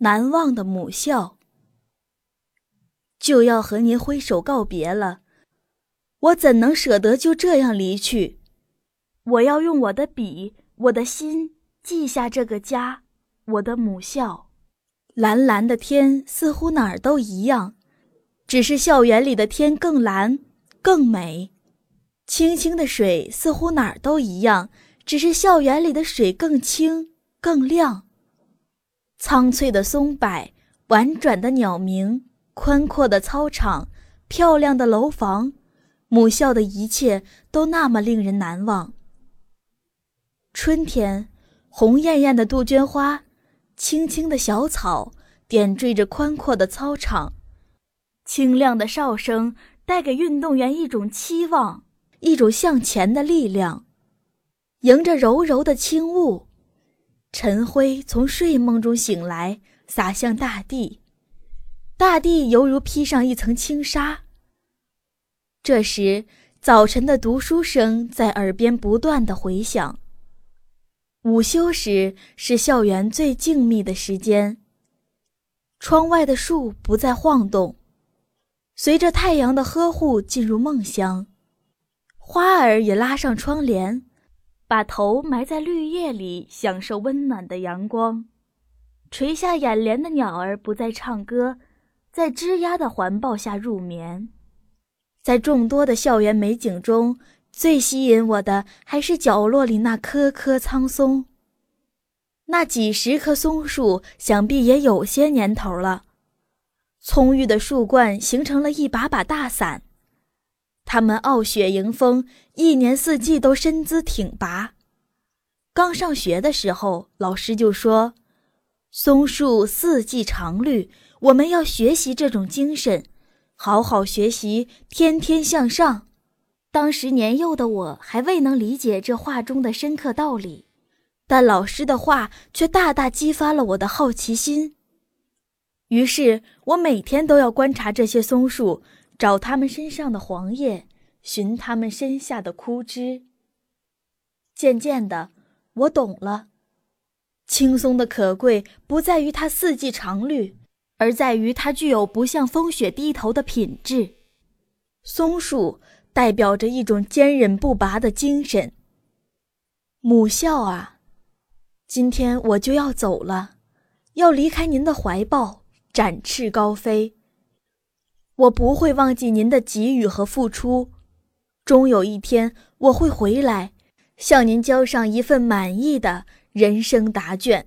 难忘的母校。就要和您挥手告别了，我怎能舍得就这样离去？我要用我的笔，我的心记下这个家，我的母校。蓝蓝的天似乎哪儿都一样，只是校园里的天更蓝更美；清清的水似乎哪儿都一样，只是校园里的水更清更亮。苍翠的松柏，婉转的鸟鸣。宽阔的操场，漂亮的楼房，母校的一切都那么令人难忘。春天，红艳艳的杜鹃花，青青的小草，点缀着宽阔的操场。清亮的哨声带给运动员一种期望，一种向前的力量。迎着柔柔的轻雾，晨辉从睡梦中醒来，洒向大地。大地犹如披上一层轻纱。这时，早晨的读书声在耳边不断的回响。午休时是校园最静谧的时间。窗外的树不再晃动，随着太阳的呵护进入梦乡。花儿也拉上窗帘，把头埋在绿叶里，享受温暖的阳光。垂下眼帘的鸟儿不再唱歌。在枝桠的环抱下入眠，在众多的校园美景中，最吸引我的还是角落里那棵棵苍松。那几十棵松树，想必也有些年头了。葱郁的树冠形成了一把把大伞，他们傲雪迎风，一年四季都身姿挺拔。刚上学的时候，老师就说：“松树四季常绿。”我们要学习这种精神，好好学习，天天向上。当时年幼的我还未能理解这话中的深刻道理，但老师的话却大大激发了我的好奇心。于是我每天都要观察这些松树，找他们身上的黄叶，寻他们身下的枯枝。渐渐的，我懂了，青松的可贵不在于它四季常绿。而在于它具有不向风雪低头的品质。松树代表着一种坚韧不拔的精神。母校啊，今天我就要走了，要离开您的怀抱，展翅高飞。我不会忘记您的给予和付出，终有一天我会回来，向您交上一份满意的人生答卷。